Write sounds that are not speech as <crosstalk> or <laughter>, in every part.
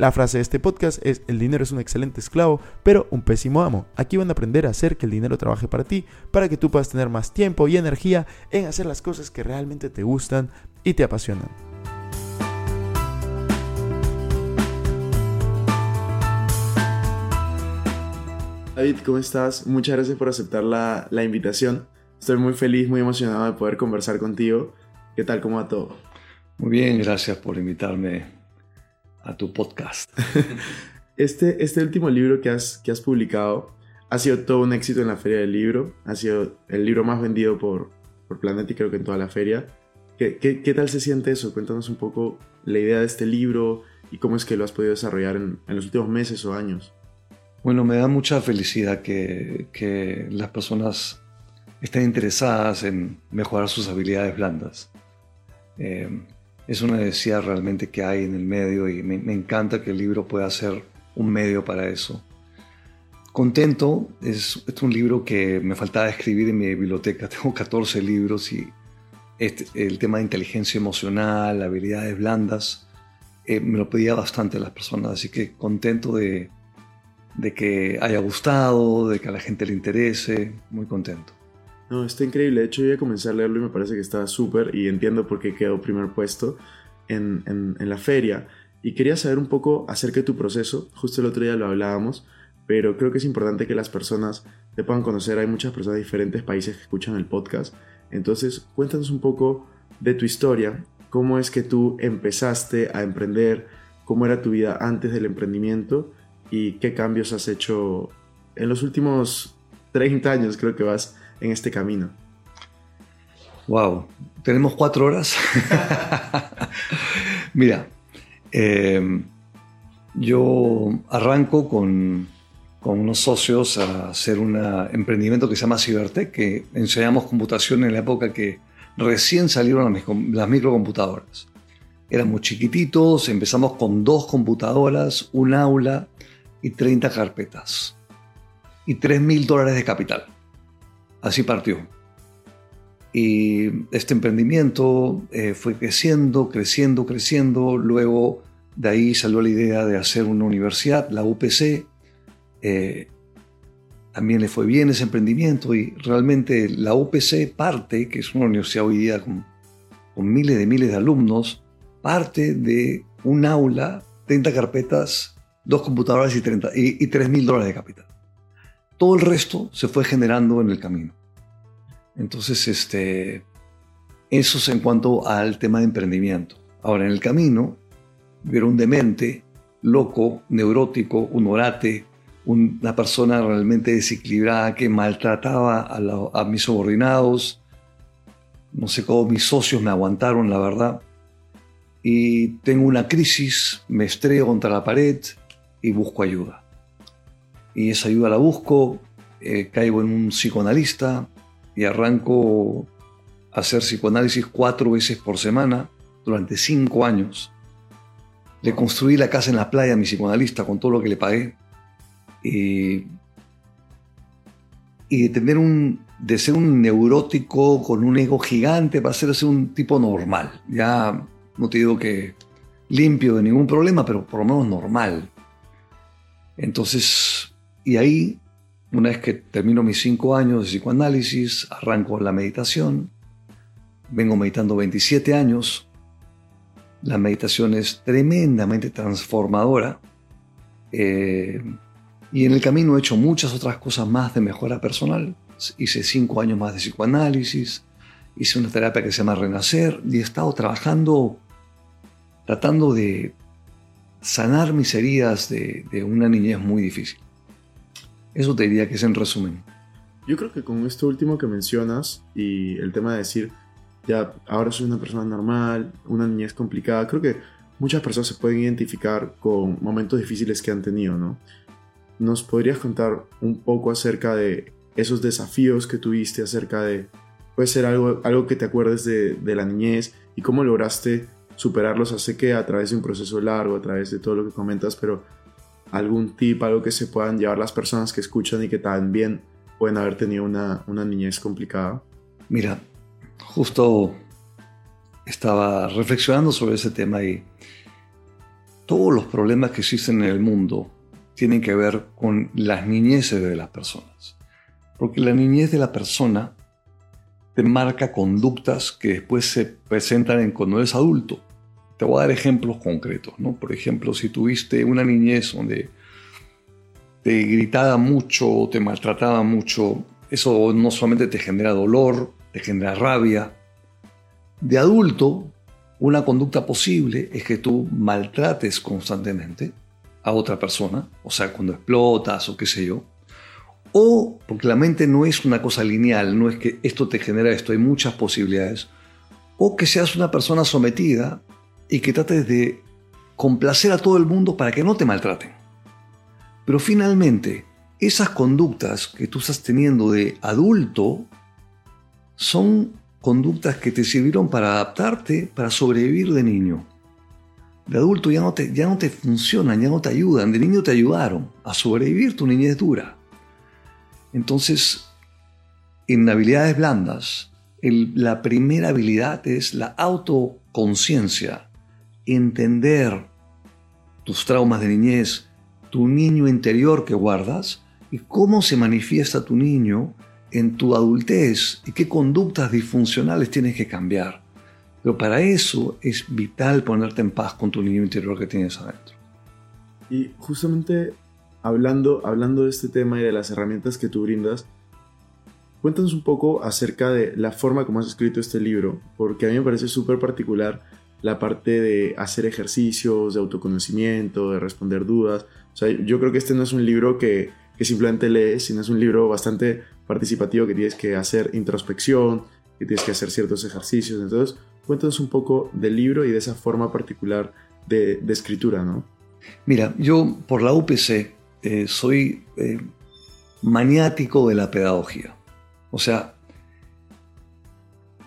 La frase de este podcast es el dinero es un excelente esclavo, pero un pésimo amo. Aquí van a aprender a hacer que el dinero trabaje para ti, para que tú puedas tener más tiempo y energía en hacer las cosas que realmente te gustan y te apasionan. David, ¿cómo estás? Muchas gracias por aceptar la, la, invitación. Estoy muy feliz, muy emocionado de poder conversar contigo. ¿Qué tal? ¿Cómo va todo? Muy bien, gracias por invitarme a tu podcast. <laughs> este, este último libro que has, que has publicado ha sido todo un éxito en la feria del libro. Ha sido el libro más vendido por, por Planeta y creo que en toda la feria. ¿Qué, ¿Qué, qué, tal se siente eso? Cuéntanos un poco la idea de este libro y cómo es que lo has podido desarrollar en, en los últimos meses o años. Bueno, me da mucha felicidad que, que, las personas estén interesadas en mejorar sus habilidades blandas. Eh, es una necesidad realmente que hay en el medio y me, encanta que el libro pueda ser un medio para eso. Contento es, es, un libro que me faltaba escribir en mi biblioteca. <laughs> Tengo 14 libros y este, el tema de inteligencia emocional, habilidades blandas, eh, me lo pedía bastante las personas, así que contento de de que haya gustado, de que a la gente le interese, muy contento. No, está increíble. De hecho, yo ya comencé a leerlo y me parece que está súper y entiendo por qué quedó primer puesto en, en, en, la feria. Y quería saber un poco acerca de tu proceso. Justo el otro día lo hablábamos, pero creo que es importante que las personas te puedan conocer. Hay muchas personas de diferentes países que escuchan el podcast. Entonces, cuéntanos un poco de tu historia. ¿Cómo es que tú empezaste a emprender? ¿Cómo era tu vida antes del emprendimiento? y qué cambios has hecho en los últimos 30 años, creo que vas en este camino. Wow, tenemos cuatro horas. <laughs> Mira, eh, yo arranco con, con, unos socios a hacer un emprendimiento que se llama Cibertech, que enseñamos computación en la época que recién salieron las, las microcomputadoras. Éramos chiquititos, empezamos con dos computadoras, un aula, y 30 carpetas y 3 mil dólares de capital. Así partió. Y este emprendimiento eh, fue creciendo, creciendo, creciendo. Luego de ahí salió la idea de hacer una universidad, la UPC. Eh, también le fue bien ese emprendimiento y realmente la UPC parte, que es una universidad hoy día con, miles de miles de alumnos, parte de un aula, 30 carpetas dos computadoras y, 30, y, y 3 mil dólares de capital. Todo el resto se fue generando en el camino. Entonces, este, eso es en cuanto al tema de emprendimiento. Ahora, en el camino, hubiera un demente, loco, neurótico, un orate, una persona realmente desequilibrada que maltrataba a, a mis subordinados. No sé cómo mis socios me aguantaron, la verdad. Y tengo una crisis, me estrello contra la pared, y busco ayuda. Y esa ayuda la busco, eh, caigo en un psicoanalista y arranco a hacer psicoanálisis cuatro veces por semana durante cinco años. Le construí la casa en la playa a mi psicoanalista con todo lo que le pagué. Y, y de tener un, de ser un neurótico con un ego gigante para ser un tipo normal. Ya no te digo que limpio de ningún problema, pero por lo menos normal. Entonces, y ahí, una vez que termino mis cinco años de psicoanálisis, arranco la meditación. Vengo meditando 27 años. La meditación es tremendamente transformadora. Eh, y en el camino he hecho muchas otras cosas más de mejora personal. Hice cinco años más de psicoanálisis, hice una terapia que se llama Renacer y he estado trabajando, tratando de sanar mis heridas de, de, una niñez muy difícil. Eso te diría que es en resumen. Yo creo que con esto último que mencionas y el tema de decir, ya, ahora soy una persona normal, una niñez complicada, creo que muchas personas se pueden identificar con momentos difíciles que han tenido, ¿no? ¿Nos podrías contar un poco acerca de esos desafíos que tuviste, acerca de puede ser algo, algo que te acuerdes de, de la niñez y cómo lograste superarlos. Sé que a través de un proceso largo, a través de todo lo que comentas, pero algún tip, algo que se puedan llevar las personas que escuchan y que también pueden haber tenido una, una niñez complicada. Mira, justo estaba reflexionando sobre ese tema y todos los problemas que existen en el mundo tienen que ver con las niñeces de las personas. Porque la niñez de la persona te marca conductas que después se presentan en cuando eres adulto. Te voy a dar ejemplos concretos, ¿no? Por ejemplo, si tuviste una niñez donde te gritaba mucho, te maltrataba mucho, eso no solamente te genera dolor, te genera rabia. De adulto, una conducta posible es que tú maltrates constantemente a otra persona, o sea, cuando explotas o qué sé yo, o porque la mente no es una cosa lineal, no es que esto te genera esto, hay muchas posibilidades, o que seas una persona sometida y que trates de complacer a todo el mundo para que no te maltraten. Pero finalmente, esas conductas que tú estás teniendo de adulto son conductas que te sirvieron para adaptarte, para sobrevivir de niño. De adulto ya no te, ya no te funcionan, ya no te ayudan. De niño te ayudaron a sobrevivir tu niñez dura. Entonces, en habilidades blandas, la primera habilidad es la autoconciencia, entender tus traumas de niñez, tu niño interior que guardas y cómo se manifiesta tu niño en tu adultez y qué conductas disfuncionales tienes que cambiar. Pero para eso es vital ponerte en paz con tu niño interior que tienes adentro. Y justamente hablando, hablando de este tema y de las herramientas que tú brindas, cuéntanos un poco acerca de la forma como has escrito este libro, porque a mí me parece súper particular la parte de hacer ejercicios, de autoconocimiento, de responder dudas. O sea, yo creo que este no es un libro que, que simplemente lees, sino es un libro bastante participativo que tienes que hacer introspección, que tienes que hacer ciertos ejercicios. Entonces, cuéntanos un poco del libro y de esa forma particular de, escritura, ¿no? Mira, yo por la UPC eh, soy eh, maniático de la pedagogía. O sea,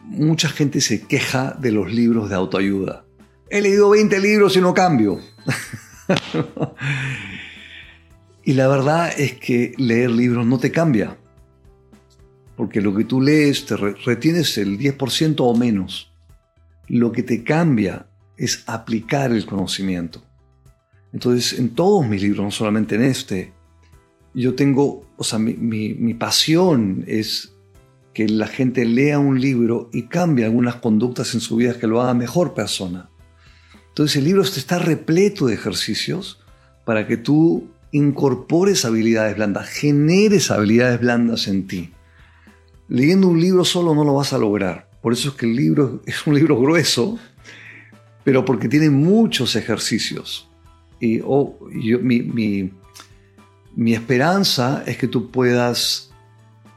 mucha gente se queja de los libros de autoayuda. He leído 20 libros y no cambio. <laughs> y la verdad es que leer libros no te cambia. Porque lo que tú lees te retienes el 10% o menos. Lo que te cambia es aplicar el conocimiento. Entonces, en todos mis libros, no solamente en este, yo tengo, o sea, mi, mi, pasión es que la gente lea un libro y cambie algunas conductas en su vida que lo haga mejor persona. Entonces el libro está repleto de ejercicios para que tú incorpores habilidades blandas, generes habilidades blandas en ti. Leyendo un libro solo no lo vas a lograr. Por eso es que el libro <laughs> es un libro grueso, pero porque tiene muchos ejercicios. Y oh, mi, esperanza es que tú puedas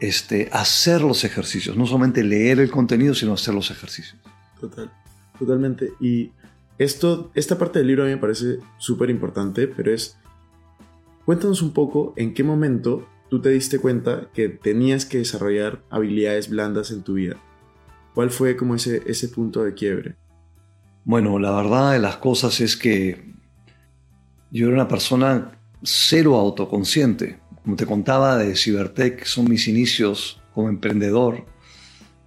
este, hacer los ejercicios, no solamente leer el contenido, sino hacer los ejercicios. Total, totalmente. Y esto, esta parte del libro a mí me parece súper importante, pero es, cuéntanos un poco en qué momento tú te diste cuenta que tenías que desarrollar habilidades blandas en tu vida. ¿Cuál fue como ese, ese punto de quiebre? Bueno, la verdad de las cosas es que yo era una persona cero autoconsciente. Como te contaba de Cibertech, son mis inicios como emprendedor,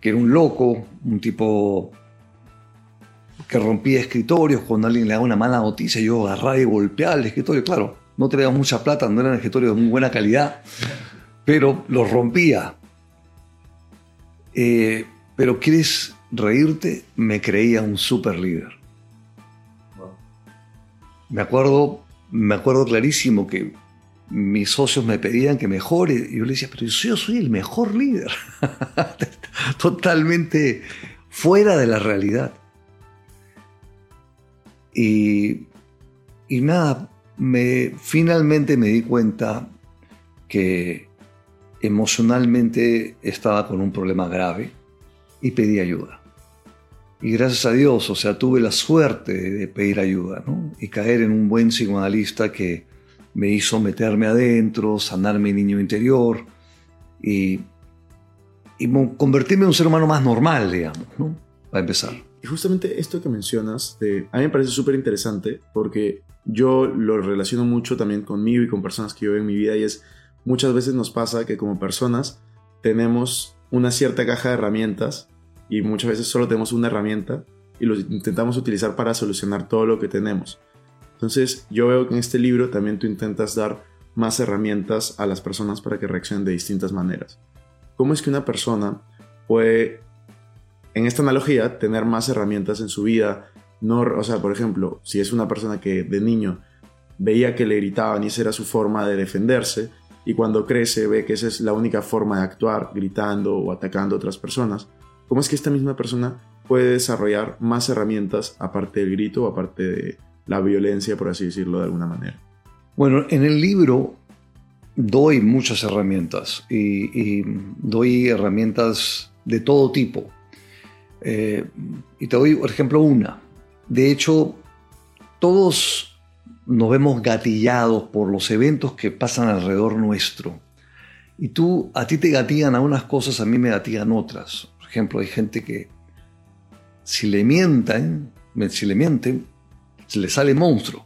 que era un loco, un tipo que rompía escritorios cuando alguien le daba una mala noticia, yo agarraba y golpeaba el escritorio. Claro, no tenía mucha plata, no eran escritorios de muy buena calidad, pero los rompía. Eh, pero ¿quieres reírte? Me creía un super líder. Me acuerdo me acuerdo clarísimo que mis socios me pedían que mejore y yo le decía, pero yo soy el mejor líder. <laughs> Totalmente fuera de la realidad. Y, y nada, me, finalmente me di cuenta que emocionalmente estaba con un problema grave y pedí ayuda. Y gracias a Dios, o sea, tuve la suerte de pedir ayuda, ¿no? Y caer en un buen psicoanalista que me hizo meterme adentro, sanar mi niño interior. Y, y convertirme en un ser humano más normal, digamos, ¿no? Para empezar. Y justamente esto que mencionas, de, a mí me parece súper interesante porque yo lo relaciono mucho también conmigo y con personas que yo veo en mi vida y es muchas veces nos pasa que como personas tenemos una cierta caja de herramientas y muchas veces solo tenemos una herramienta y lo intentamos utilizar para solucionar todo lo que tenemos. Entonces yo veo que en este libro también tú intentas dar más herramientas a las personas para que reaccionen de distintas maneras. ¿Cómo es que una persona puede, en esta analogía, tener más herramientas en su vida? No, o sea, por ejemplo, si es una persona que de niño veía que le gritaban y esa era su forma de defenderse, y cuando crece ve que esa es la única forma de actuar, gritando o atacando a otras personas, ¿cómo es que esta misma persona puede desarrollar más herramientas aparte del grito o aparte de la violencia, por así decirlo de alguna manera? Bueno, en el libro doy muchas herramientas y, doy herramientas de todo tipo. Eh, y te doy, por ejemplo, una. De hecho, todos nos vemos gatillados por los eventos que pasan alrededor nuestro. Y tú, a ti te gatillan algunas cosas, a mí me gatillan otras. Por ejemplo, hay gente que si le mienten, si le mienten, se le sale monstruo.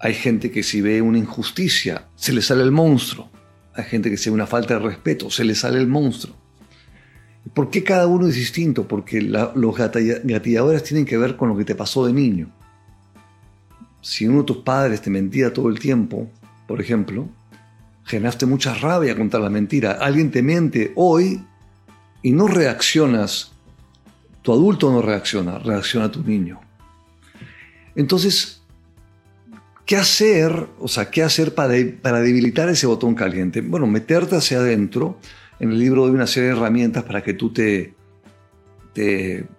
Hay gente que si ve una injusticia, se le sale el monstruo. Hay gente que si ve una falta de respeto, se le sale el monstruo. ¿Por qué cada uno es distinto? Porque los gatilladores tienen que ver con lo que te pasó de niño si uno de tus padres te mentía todo el tiempo, por ejemplo, generaste mucha rabia contra la mentira. Alguien te miente hoy y no reaccionas. Tu adulto no reacciona, reacciona tu niño. Entonces, ¿qué hacer? O sea, ¿qué hacer para, para debilitar ese botón caliente? Bueno, meterte hacia adentro. En el libro doy una serie de herramientas para que tú te,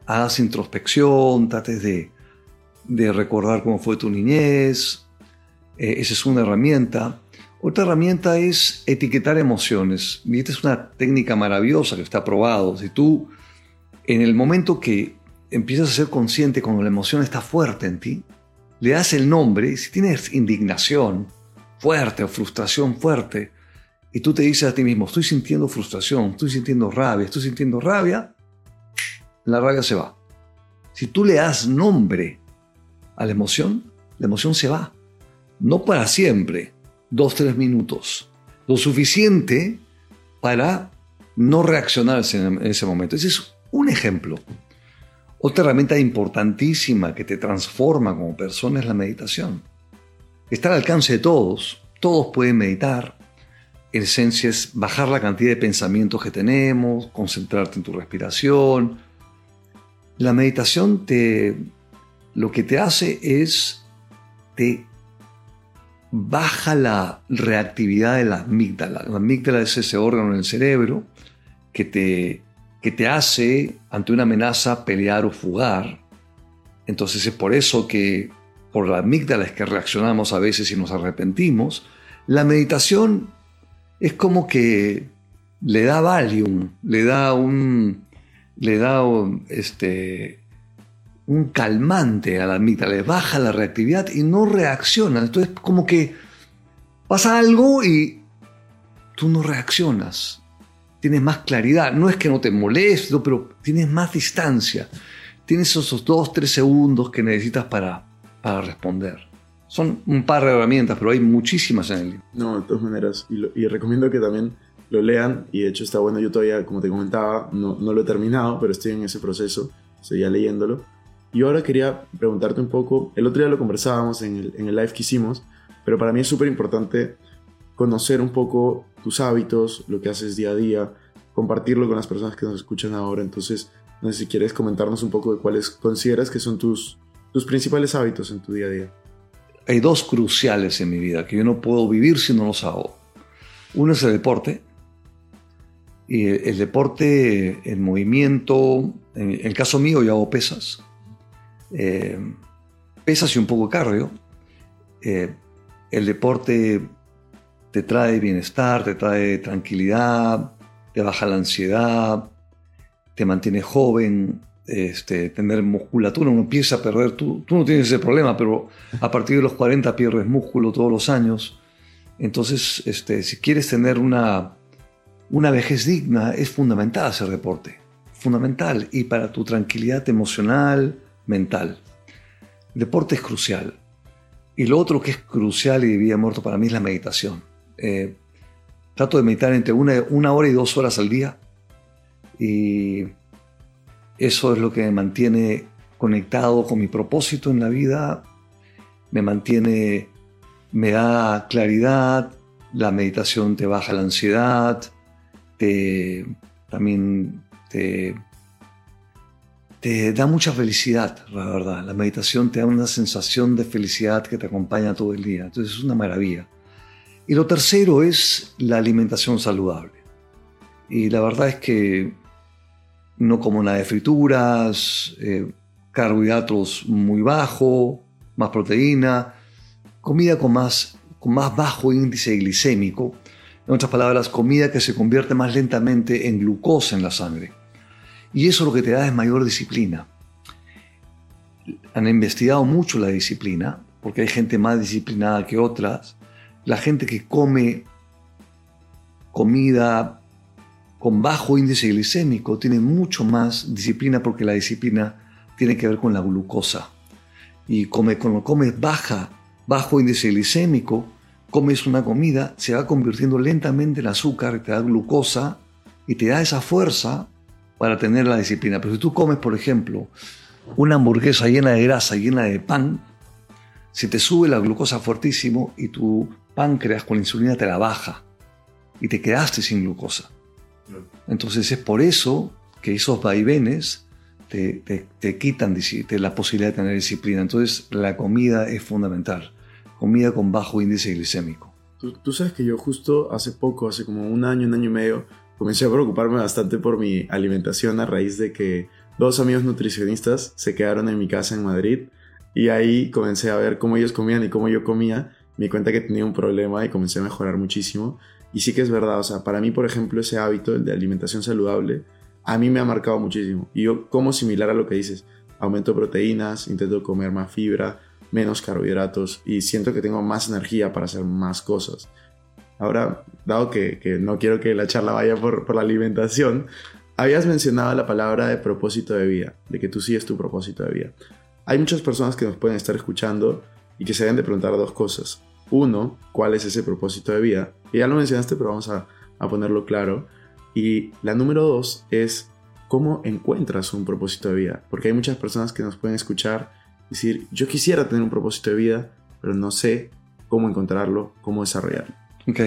hagas introspección, trates de, de recordar cómo fue tu niñez. Eh, esa es una herramienta. Otra herramienta es etiquetar emociones. Y esta es una técnica maravillosa que está probado. Si tú, en el momento que empiezas a ser consciente cuando la emoción está fuerte en ti, le das el nombre. Si tienes indignación fuerte o frustración fuerte, y tú te dices a ti mismo, estoy sintiendo frustración, estoy sintiendo rabia, estoy sintiendo rabia, la rabia se va. Si tú le das nombre a la emoción, la emoción se va. No para siempre, dos, tres minutos. Lo suficiente para no reaccionar en ese momento. Ese es un ejemplo. Otra herramienta importantísima que te transforma como persona es la meditación. Está al alcance de todos. Todos pueden meditar. En esencia es bajar la cantidad de pensamientos que tenemos, concentrarte en tu respiración. La meditación te, lo que te hace es te baja la reactividad de la amígdala. La amígdala es ese órgano en el cerebro que te, que te hace ante una amenaza pelear o fugar. Entonces es por eso que por la amígdala es que reaccionamos a veces y nos arrepentimos. La meditación es como que le da valium, le da un, le da este, un calmante a la amígdala, le baja la reactividad y no reacciona. Entonces, como que pasa algo y tú no reaccionas. Tienes más claridad. No es que no te moleste, pero tienes más distancia. Tienes esos dos, tres segundos que necesitas para, para responder. Son un par de herramientas, pero hay muchísimas en el libro. No, de todas maneras. Y, recomiendo que también lo lean. Y de hecho está bueno. Yo todavía, como te comentaba, no, no lo he terminado, pero estoy en ese proceso. Ya leyéndolo y ahora quería preguntarte un poco, el otro día lo conversábamos en el, en el live que hicimos, pero para mí es súper importante conocer un poco tus hábitos, lo que haces día a día, compartirlo con las personas que nos escuchan ahora. Entonces, no sé si quieres comentarnos un poco de cuáles consideras que son tus, tus principales hábitos en tu día a día. Hay dos cruciales en mi vida que yo no puedo vivir si no los hago. Uno es el deporte. Y el, deporte, el movimiento, en el caso mío yo hago pesas eh, pesas y un poco de cardio. Eh, el deporte te trae bienestar, te trae tranquilidad, te baja la ansiedad, te mantiene joven, este, tener musculatura, uno empieza a perder, tú, no tienes ese problema, pero a partir de los 40 pierdes músculo todos los años. Entonces, este, si quieres tener una, una vejez digna es fundamental hacer deporte. Fundamental. Y para tu tranquilidad emocional, mental. Deporte es crucial. Y lo otro que es crucial y de vida muerto para mí es la meditación. Eh, trato de meditar entre una, una hora y dos horas al día. Y eso es lo que me mantiene conectado con mi propósito en la vida, me mantiene, me da claridad, la meditación te baja la ansiedad, te, también te, te da mucha felicidad, la verdad. La meditación te da una sensación de felicidad que te acompaña todo el día. Entonces es una maravilla. Y lo tercero es la alimentación saludable. Y la verdad es que no como nada de frituras, eh, carbohidratos muy bajo, más proteína, comida con más, con más bajo índice glicémico, en otras palabras, comida que se convierte más lentamente en glucosa en la sangre. Y eso lo que te da es mayor disciplina. Han investigado mucho la disciplina, porque hay gente más disciplinada que otras. La gente que come comida con bajo índice glicémico tiene mucho más disciplina porque la disciplina tiene que ver con la glucosa. Y come, cuando comes baja, bajo índice glicémico, comes una comida, se va convirtiendo lentamente en azúcar, te da glucosa y te da esa fuerza para tener la disciplina. Pero si tú comes, por ejemplo, una hamburguesa llena de grasa, llena de pan, se te sube la glucosa fuertísimo y tu páncreas con la insulina te la baja y te quedaste sin glucosa. Entonces es por eso que esos vaivenes te, quitan la posibilidad de tener disciplina. Entonces la comida es fundamental. Comida con bajo índice glicémico. Tú, sabes que yo justo hace poco, hace como un año, un año y medio, comencé a preocuparme bastante por mi alimentación a raíz de que dos amigos nutricionistas se quedaron en mi casa en Madrid y ahí comencé a ver cómo ellos comían y cómo yo comía. Me cuenta que tenía un problema y comencé a mejorar muchísimo. Y sí que es verdad, o sea, para mí, por ejemplo, ese hábito, de alimentación saludable, a mí me ha marcado muchísimo. Y yo como similar a lo que dices, aumento proteínas, intento comer más fibra, menos carbohidratos y siento que tengo más energía para hacer más cosas. Ahora, dado que, no quiero que la charla vaya por, por, la alimentación, habías mencionado la palabra de propósito de vida, de que tú sigues tu propósito de vida. Hay muchas personas que nos pueden estar escuchando y que se deben de preguntar dos cosas. Uno, ¿cuál es ese propósito de vida? Y ya lo mencionaste, pero vamos a, a ponerlo claro. Y la número dos es cómo encuentras un propósito de vida. Porque hay muchas personas que nos pueden escuchar decir, yo quisiera tener un propósito de vida, pero no sé cómo encontrarlo, cómo desarrollarlo. Ok.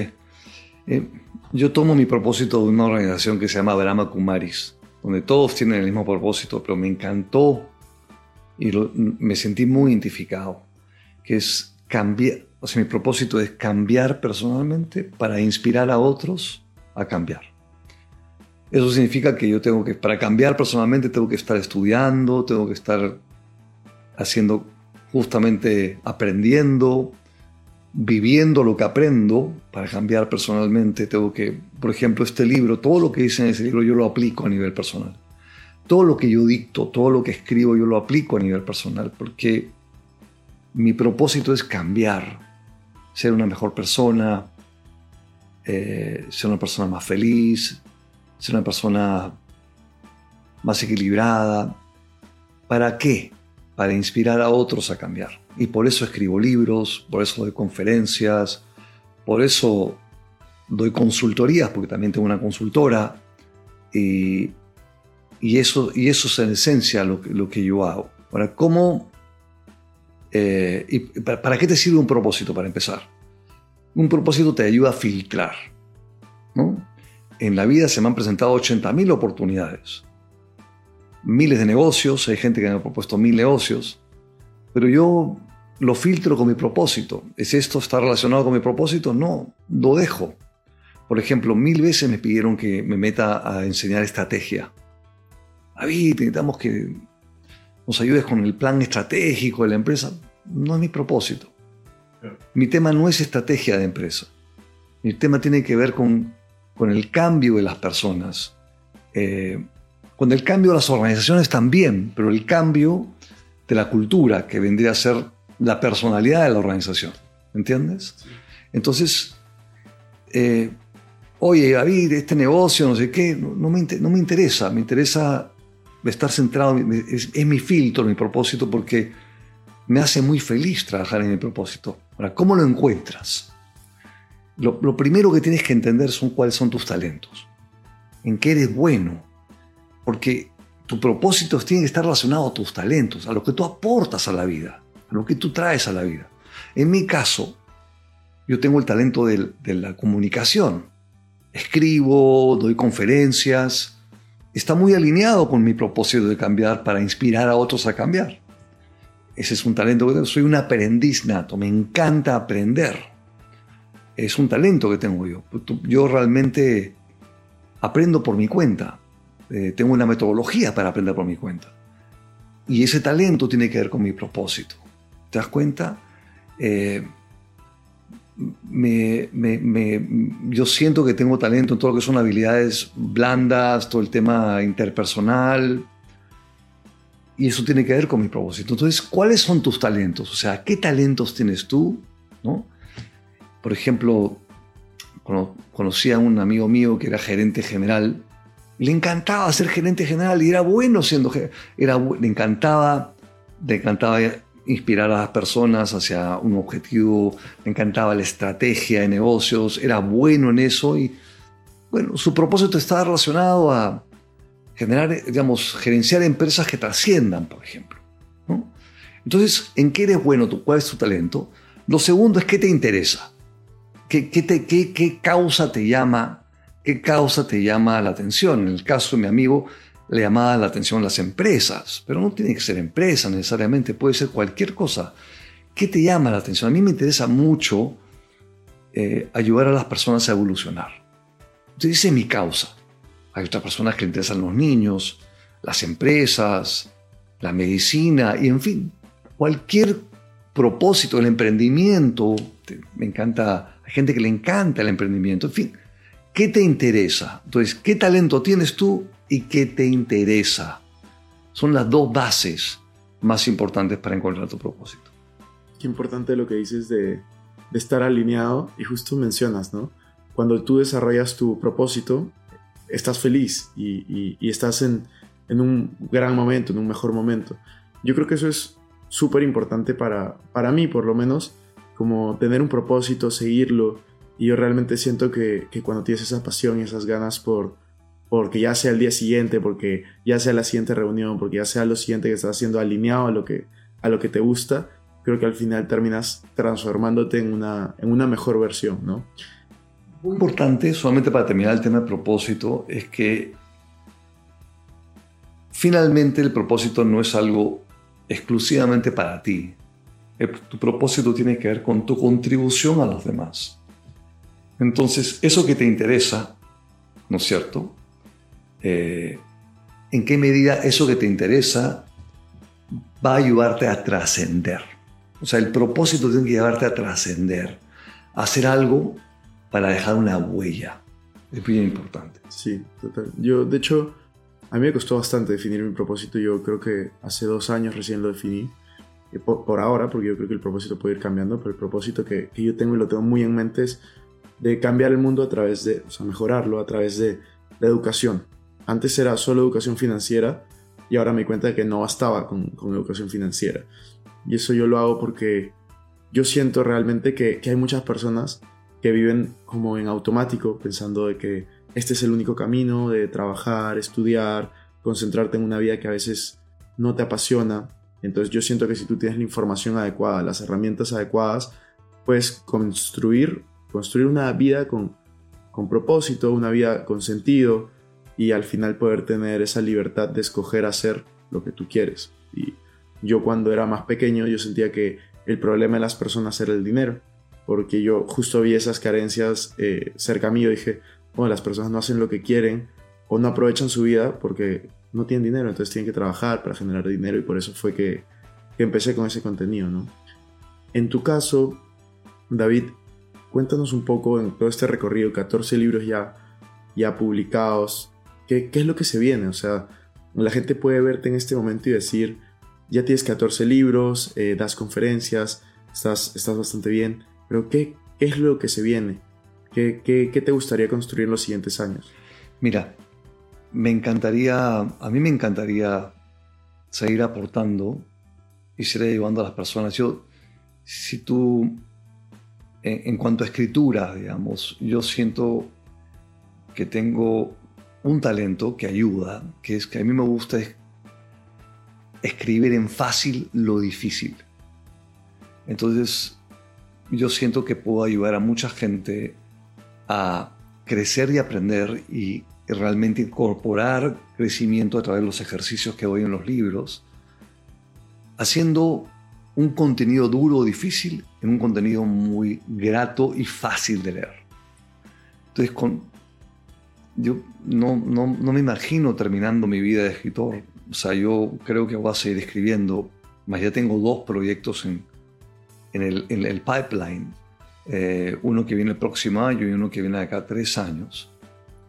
Eh, yo tomo mi propósito de una organización que se llama Brahma Kumaris, donde todos tienen el mismo propósito, pero me encantó y me sentí muy identificado, que es mi propósito es cambiar personalmente para inspirar a otros a cambiar. Eso significa que yo tengo que, para cambiar personalmente, tengo que estar estudiando, tengo que estar haciendo justamente aprendiendo, viviendo lo que aprendo para cambiar personalmente. Tengo que, por ejemplo, este libro, todo lo que dice en ese libro yo lo aplico a nivel personal. Todo lo que yo dicto, todo lo que escribo yo lo aplico a nivel personal porque mi propósito es cambiar, ser una mejor persona, eh, ser una persona más feliz, ser una persona más equilibrada. ¿Para qué? Para inspirar a otros a cambiar. Y por eso escribo libros, por eso doy conferencias, por eso doy consultorías, porque también tengo una consultora. Y, eso, y eso es en esencia lo, lo que yo hago. Ahora, ¿cómo eh, y para, qué te sirve un propósito para empezar? Un propósito te ayuda a filtrar. ¿no? en la vida se me han presentado 80.000 oportunidades. Miles de negocios, hay gente que me ha propuesto mil negocios, pero yo lo filtro con mi propósito. ¿Es esto está relacionado con mi propósito? No, lo dejo. Por ejemplo, mil veces me pidieron que me meta a enseñar estrategia. David, necesitamos que nos ayudes con el plan estratégico de la empresa. No es mi propósito. Mi tema no es estrategia de empresa. Mi tema tiene que ver con con el cambio de las personas, eh, con el cambio de las organizaciones también, pero el cambio de la cultura, que vendría a ser la personalidad de la organización. ¿Entiendes? Entonces, eh, oye, David, este negocio, no sé qué, no, me, no me interesa, me interesa estar centrado, es, mi filtro, mi propósito, porque me hace muy feliz trabajar en mi propósito. Ahora, ¿cómo lo encuentras? Lo, primero que tienes que entender son cuáles son tus talentos, en qué eres bueno, porque tu propósito tiene que estar relacionado a tus talentos, a lo que tú aportas a la vida, a lo que tú traes a la vida. En mi caso, yo tengo el talento de la comunicación. Escribo, doy conferencias, está muy alineado con mi propósito de cambiar para inspirar a otros a cambiar. Ese es un talento que tengo. Soy un aprendiz nato, me encanta aprender. Es un talento que tengo yo. Yo realmente aprendo por mi cuenta. Eh, tengo una metodología para aprender por mi cuenta. Y ese talento tiene que ver con mi propósito. ¿Te das cuenta? Eh, yo siento que tengo talento en todo lo que son habilidades blandas, todo el tema interpersonal, y eso tiene que ver con mi propósito. Entonces, ¿cuáles son tus talentos? O sea, ¿qué talentos tienes tú? ¿No? Por ejemplo, conocí a un amigo mío que era gerente general, le encantaba ser gerente general y era bueno siendo era le encantaba le encantaba inspirar a las personas hacia un objetivo, le encantaba la estrategia de negocios, era bueno en eso y bueno, su propósito estaba relacionado a generar, digamos, gerenciar empresas que trasciendan, por ejemplo. Entonces, ¿en qué eres bueno? ¿Cuál es tu talento? Lo segundo es qué te interesa. ¿Qué, qué, qué, qué causa te llama? ¿Qué causa te llama la atención? En el caso de mi amigo, le llamaba la atención las empresas, pero no tiene que ser empresa necesariamente, puede ser cualquier cosa. ¿Qué te llama la atención? A mí me interesa mucho eh, ayudar a las personas a evolucionar. Entonces, esa es mi causa. Hay otras personas que le interesan los niños, las empresas, la medicina y en fin, cualquier propósito del emprendimiento. Me encanta, hay gente que le encanta el emprendimiento. En fin, ¿qué te interesa? Entonces, ¿qué talento tienes tú y qué te interesa. Son las dos bases más importantes para encontrar tu propósito. Qué importante lo que dices de, estar alineado y justo mencionas, ¿no? Cuando tú desarrollas tu propósito, estás feliz y, estás en, en, un gran momento, en un mejor momento. Yo creo que eso es súper importante para, para mí, por lo menos, como tener un propósito, seguirlo. Y yo realmente siento que, que cuando tienes esa pasión y esas ganas por, porque ya sea el día siguiente, porque ya sea la siguiente reunión, porque ya sea lo siguiente que estás haciendo alineado a lo que, a lo que te gusta, creo que al final terminas transformándote en una, en una mejor versión, ¿no? Muy importante, solamente para terminar el tema de propósito, es que finalmente el propósito no es algo exclusivamente para ti. Tu propósito tiene que ver con tu contribución a los demás. Entonces, eso que te interesa, ¿no es cierto? Eh, en qué medida eso que te interesa va a ayudarte a trascender. O sea, el propósito tiene que llevarte a trascender, a hacer algo para dejar una huella. Es bien importante. Sí, total. Yo, de hecho, a mí me costó bastante definir mi propósito. Yo creo que hace dos años recién lo definí. Por, ahora, porque yo creo que el propósito puede ir cambiando, pero el propósito que, que, yo tengo y lo tengo muy en mente es de cambiar el mundo a través de, o sea, mejorarlo a través de la educación. Antes era solo educación financiera y ahora me di cuenta de que no bastaba con, con, educación financiera. Y eso yo lo hago porque yo siento realmente que, que, hay muchas personas que viven como en automático, pensando de que este es el único camino de trabajar, estudiar, concentrarte en una vida que a veces no te apasiona. Entonces yo siento que si tú tienes la información adecuada, las herramientas adecuadas, puedes construir, construir una vida con, con propósito, una vida con sentido, y al final poder tener esa libertad de escoger hacer lo que tú quieres. Y yo cuando era más pequeño yo sentía que el problema de las personas era el dinero, porque yo justo vi esas carencias eh, cerca mío y dije, bueno, las personas no hacen lo que quieren o no aprovechan su vida porque no tienen dinero, entonces tienen que trabajar para generar dinero y por eso fue que, que empecé con ese contenido, ¿no? En tu caso, David, cuéntanos un poco en todo este recorrido, 14 libros ya, ya publicados, ¿Qué, es lo que se viene? O sea, la gente puede verte en este momento y decir, ya tienes 14 libros, eh, das conferencias, estás, estás bastante bien, pero ¿qué, es lo que se viene? ¿Qué, qué, te gustaría construir en los siguientes años? Mira, me encantaría, a mí me encantaría seguir aportando y seguir ayudando a las personas. Yo, si tú, en, cuanto a escritura, digamos, yo siento que tengo un talento que ayuda, que es que a mí me gusta escribir en fácil lo difícil. Entonces, yo siento que puedo ayudar a mucha gente a crecer y aprender y realmente incorporar crecimiento a través de los ejercicios que doy en los libros, haciendo un contenido duro o difícil en un contenido muy grato y fácil de leer. Entonces, con, yo no, no, no, me imagino terminando mi vida de escritor. O sea, yo creo que voy a seguir escribiendo, más ya tengo dos proyectos en, en, el, en el, pipeline. Eh, uno que viene el próximo año y uno que viene de acá tres años.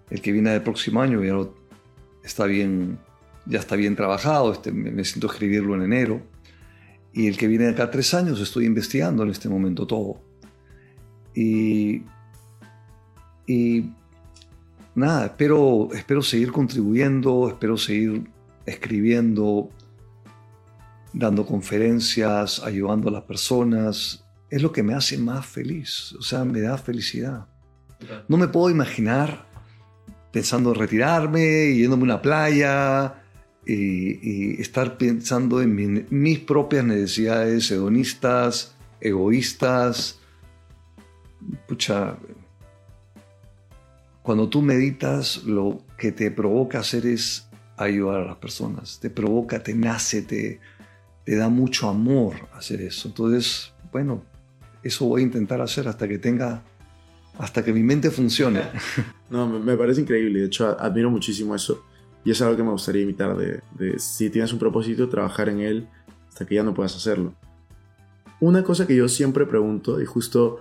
El que viene del próximo año ya está bien, ya está bien trabajado, este, me, siento escribirlo en enero. Y el que viene de acá tres años estoy investigando en este momento todo. Y, y nada, espero, espero seguir contribuyendo, espero seguir escribiendo, dando conferencias, ayudando a las personas. Es lo que me hace más feliz, o sea, me da felicidad. No me puedo imaginar pensando en retirarme, yéndome a una playa y, estar pensando en mis propias necesidades hedonistas, egoístas. Pucha, cuando tú meditas, lo que te provoca hacer es ayudar a las personas. Te provoca, te nace, te, te da mucho amor hacer eso. Entonces, bueno, eso voy a intentar hacer hasta que tenga, hasta que mi mente funcione. <laughs> No, me parece increíble. De hecho, admiro muchísimo eso. Y es algo que me gustaría imitar de, de si tienes un propósito, trabajar en él hasta que ya no puedas hacerlo. Una cosa que yo siempre pregunto, y justo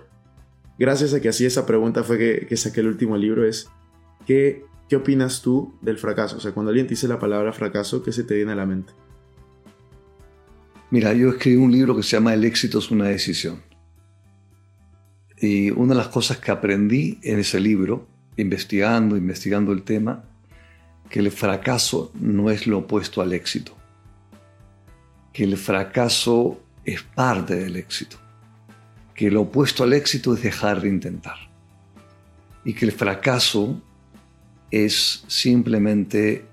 gracias a que hacía esa pregunta fue que, que saqué el último libro, es ¿qué, ¿qué opinas tú del fracaso? O sea, cuando alguien te dice la palabra fracaso, ¿qué se te viene a la mente? Mira, yo escribí un libro que se llama El éxito es una decisión. Y una de las cosas que aprendí en ese libro, investigando, investigando el tema, que el fracaso no es lo opuesto al éxito. Que el fracaso es parte del éxito que lo opuesto al éxito es dejar de intentar. Y que el fracaso es simplemente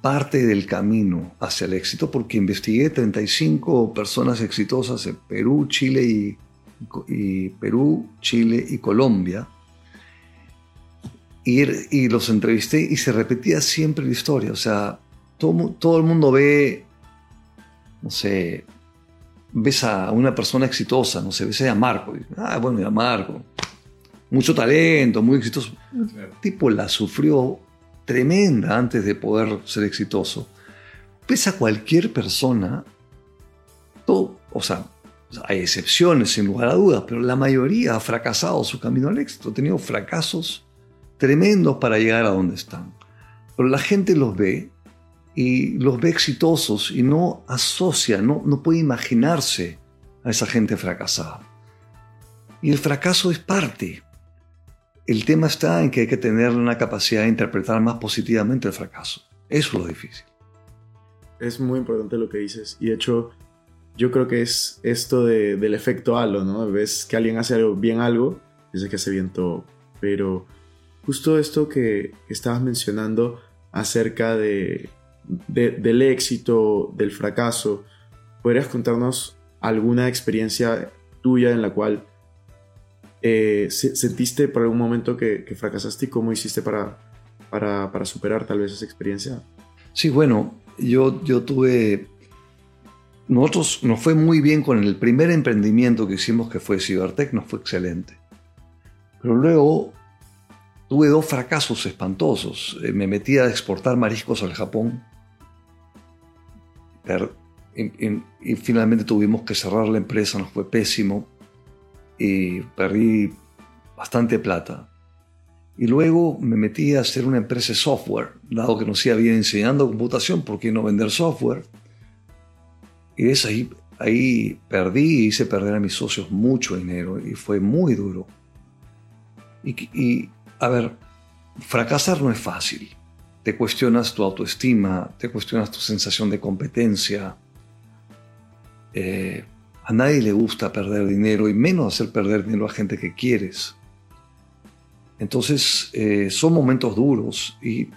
parte del camino hacia el éxito porque investigué 35 personas exitosas en Perú, Chile y, Perú, Chile y Colombia. Y, y, los entrevisté y se repetía siempre la historia, o sea, todo, todo el mundo ve, no sé, ves a una persona exitosa, no sé, ves a Marco, y, ah, bueno, ya Marco, mucho talento, muy exitoso. El tipo la sufrió tremenda antes de poder ser exitoso. Ves a cualquier persona, todo, o sea, hay excepciones sin lugar a dudas, pero la mayoría ha fracasado su camino al éxito, ha tenido fracasos tremendos para llegar a donde están. Pero la gente los ve y los ve exitosos y no asocia, no, no puede imaginarse a esa gente fracasada. Y el fracaso es parte. El tema está en que hay que tener una capacidad de interpretar más positivamente el fracaso. Eso es lo difícil. Es muy importante lo que dices. Y de hecho, yo creo que es esto del efecto halo, ¿no? Ves que alguien hace bien algo, dices que hace bien todo. Pero justo esto que estabas mencionando acerca de del éxito, del fracaso, ¿podrías contarnos alguna experiencia tuya en la cual eh, sentiste por algún momento que, fracasaste y cómo hiciste para, para, superar tal vez esa experiencia? Sí, bueno, yo, yo tuve... Nosotros nos fue muy bien con el primer emprendimiento que hicimos, que fue Cibertech, nos fue excelente. Pero luego tuve dos fracasos espantosos. Eh, me metí a exportar mariscos al Japón y, finalmente tuvimos que cerrar la empresa, nos fue pésimo y perdí bastante plata. Y luego me metí a hacer una empresa de software, dado que nos iba bien enseñando computación, ¿por qué no vender software? Y es ahí, ahí perdí y hice perder a mis socios mucho dinero y fue muy duro. Y, a ver, fracasar no es fácil. Te cuestionas tu autoestima, te cuestionas tu sensación de competencia. Eh, a nadie le gusta perder dinero y menos hacer perder dinero a gente que quieres. Entonces, eh, son momentos duros y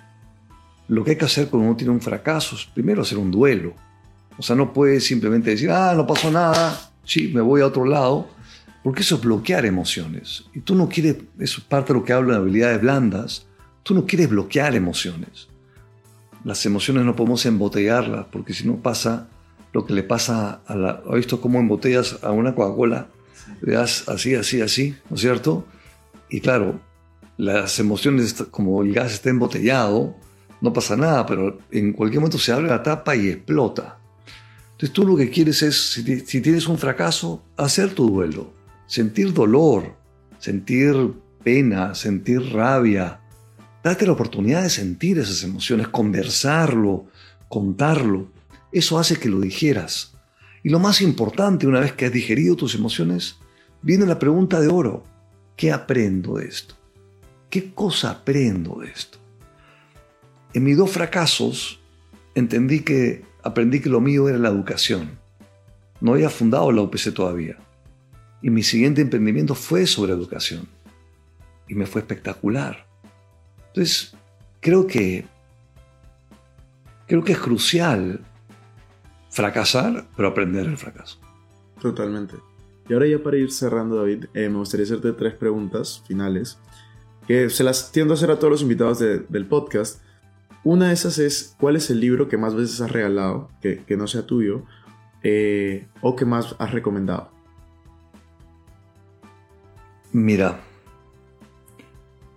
lo que hay que hacer cuando uno tiene un fracaso es primero hacer un duelo. O sea, no puedes simplemente decir, ah, no pasó nada, sí, me voy a otro lado, porque eso es bloquear emociones. Y tú no quieres, eso es parte de lo que hablo de habilidades blandas, tú no quieres bloquear emociones. Las emociones no podemos embotellarlas, porque si no pasa lo que le pasa a la... ¿Has visto cómo embotellas a una Coca-Cola? Le das así, así, así, ¿no es cierto? Y claro, las emociones, como el gas está embotellado, no pasa nada, pero en cualquier momento se abre la tapa y explota. Entonces tú lo que quieres es, si, tienes un fracaso, hacer tu duelo, sentir dolor, sentir pena, sentir rabia. Date la oportunidad de sentir esas emociones, conversarlo, contarlo. Eso hace que lo digieras. Y lo más importante, una vez que has digerido tus emociones, viene la pregunta de oro. ¿Qué aprendo de esto? ¿Qué cosa aprendo de esto? En mis dos fracasos entendí que aprendí que lo mío era la educación. No había fundado la UPC todavía. Y mi siguiente emprendimiento fue sobre educación. Y me fue espectacular. Entonces, creo que creo que es crucial fracasar, pero aprender el fracaso. Totalmente. Y ahora ya para ir cerrando, David, eh, me gustaría hacerte tres preguntas finales, que se las tiendo a hacer a todos los invitados del podcast, una de esas es, ¿cuál es el libro que más veces has regalado, que, no sea tuyo, eh, o que más has recomendado? Mira,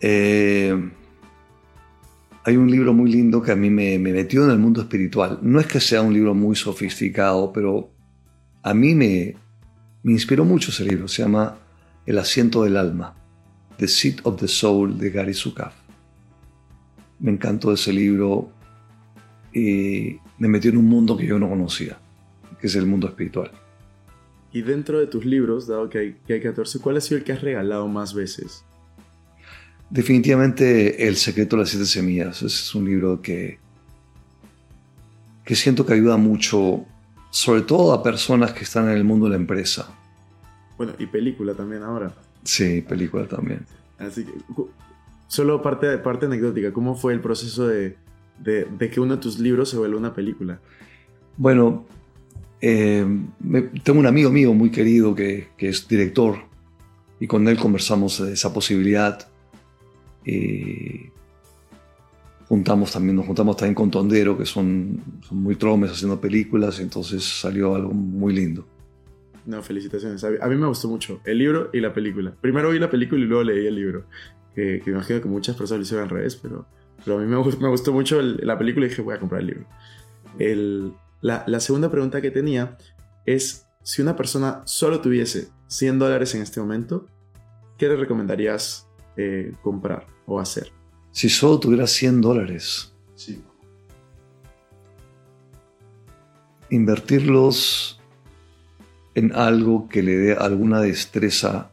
eh, hay un libro muy lindo que a mí me, metió en el mundo espiritual. No es que sea un libro muy sofisticado, pero a mí me, inspiró mucho ese libro. Se llama El asiento del alma, The Seat of the Soul de Gary Zukav me encantó ese libro y me metió en un mundo que yo no conocía, que es el mundo espiritual. Y dentro de tus libros, dado que hay, que hay 14, ¿cuál ha sido el que has regalado más veces? Definitivamente El secreto de las siete semillas. es un libro que, que siento que ayuda mucho, sobre todo a personas que están en el mundo de la empresa. Bueno, y película también ahora. Sí, película también. Así que, Solo parte, parte anecdótica, ¿cómo fue el proceso de, que uno de tus libros se vuelva una película? Bueno, eh, tengo un amigo mío muy querido que, es director y con él conversamos de esa posibilidad. Y juntamos también, nos juntamos también con Tondero, que son, son muy tromes haciendo películas, entonces salió algo muy lindo. No, felicitaciones. A mí me gustó mucho el libro y la película. Primero vi la película y luego leí el libro que, que, imagino que muchas personas lo hicieron al revés, pero, pero a mí me, me gustó mucho la película y dije, voy a comprar el libro. El, la, la, segunda pregunta que tenía es, si una persona solo tuviese 100 dólares en este momento, ¿qué le recomendarías eh, comprar o hacer? Si solo tuviera 100 dólares. Sí. Invertirlos en algo que le dé alguna destreza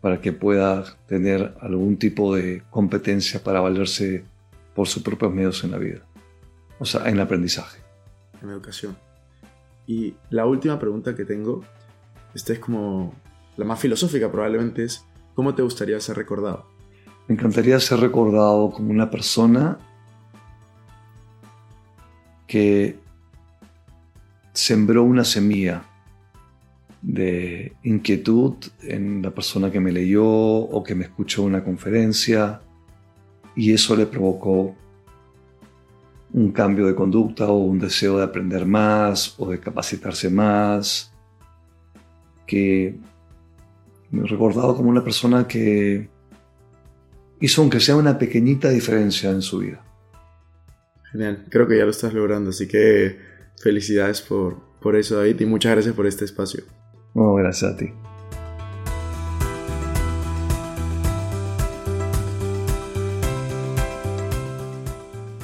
para que pueda tener algún tipo de competencia para valerse por sus propios medios en la vida. O sea, en el aprendizaje. En educación. Y la última pregunta que tengo, esta es como la más filosófica probablemente, es ¿cómo te gustaría ser recordado? Me encantaría ser recordado como una persona que sembró una semilla de inquietud en la persona que me leyó o que me escuchó una conferencia y eso le provocó un cambio de conducta o un deseo de aprender más o de capacitarse más, que recordado como una persona que hizo aunque sea una pequeñita diferencia en su vida. Genial, creo que ya lo estás logrando, así que felicidades por, por eso David y muchas gracias por este espacio. No, gracias a ti.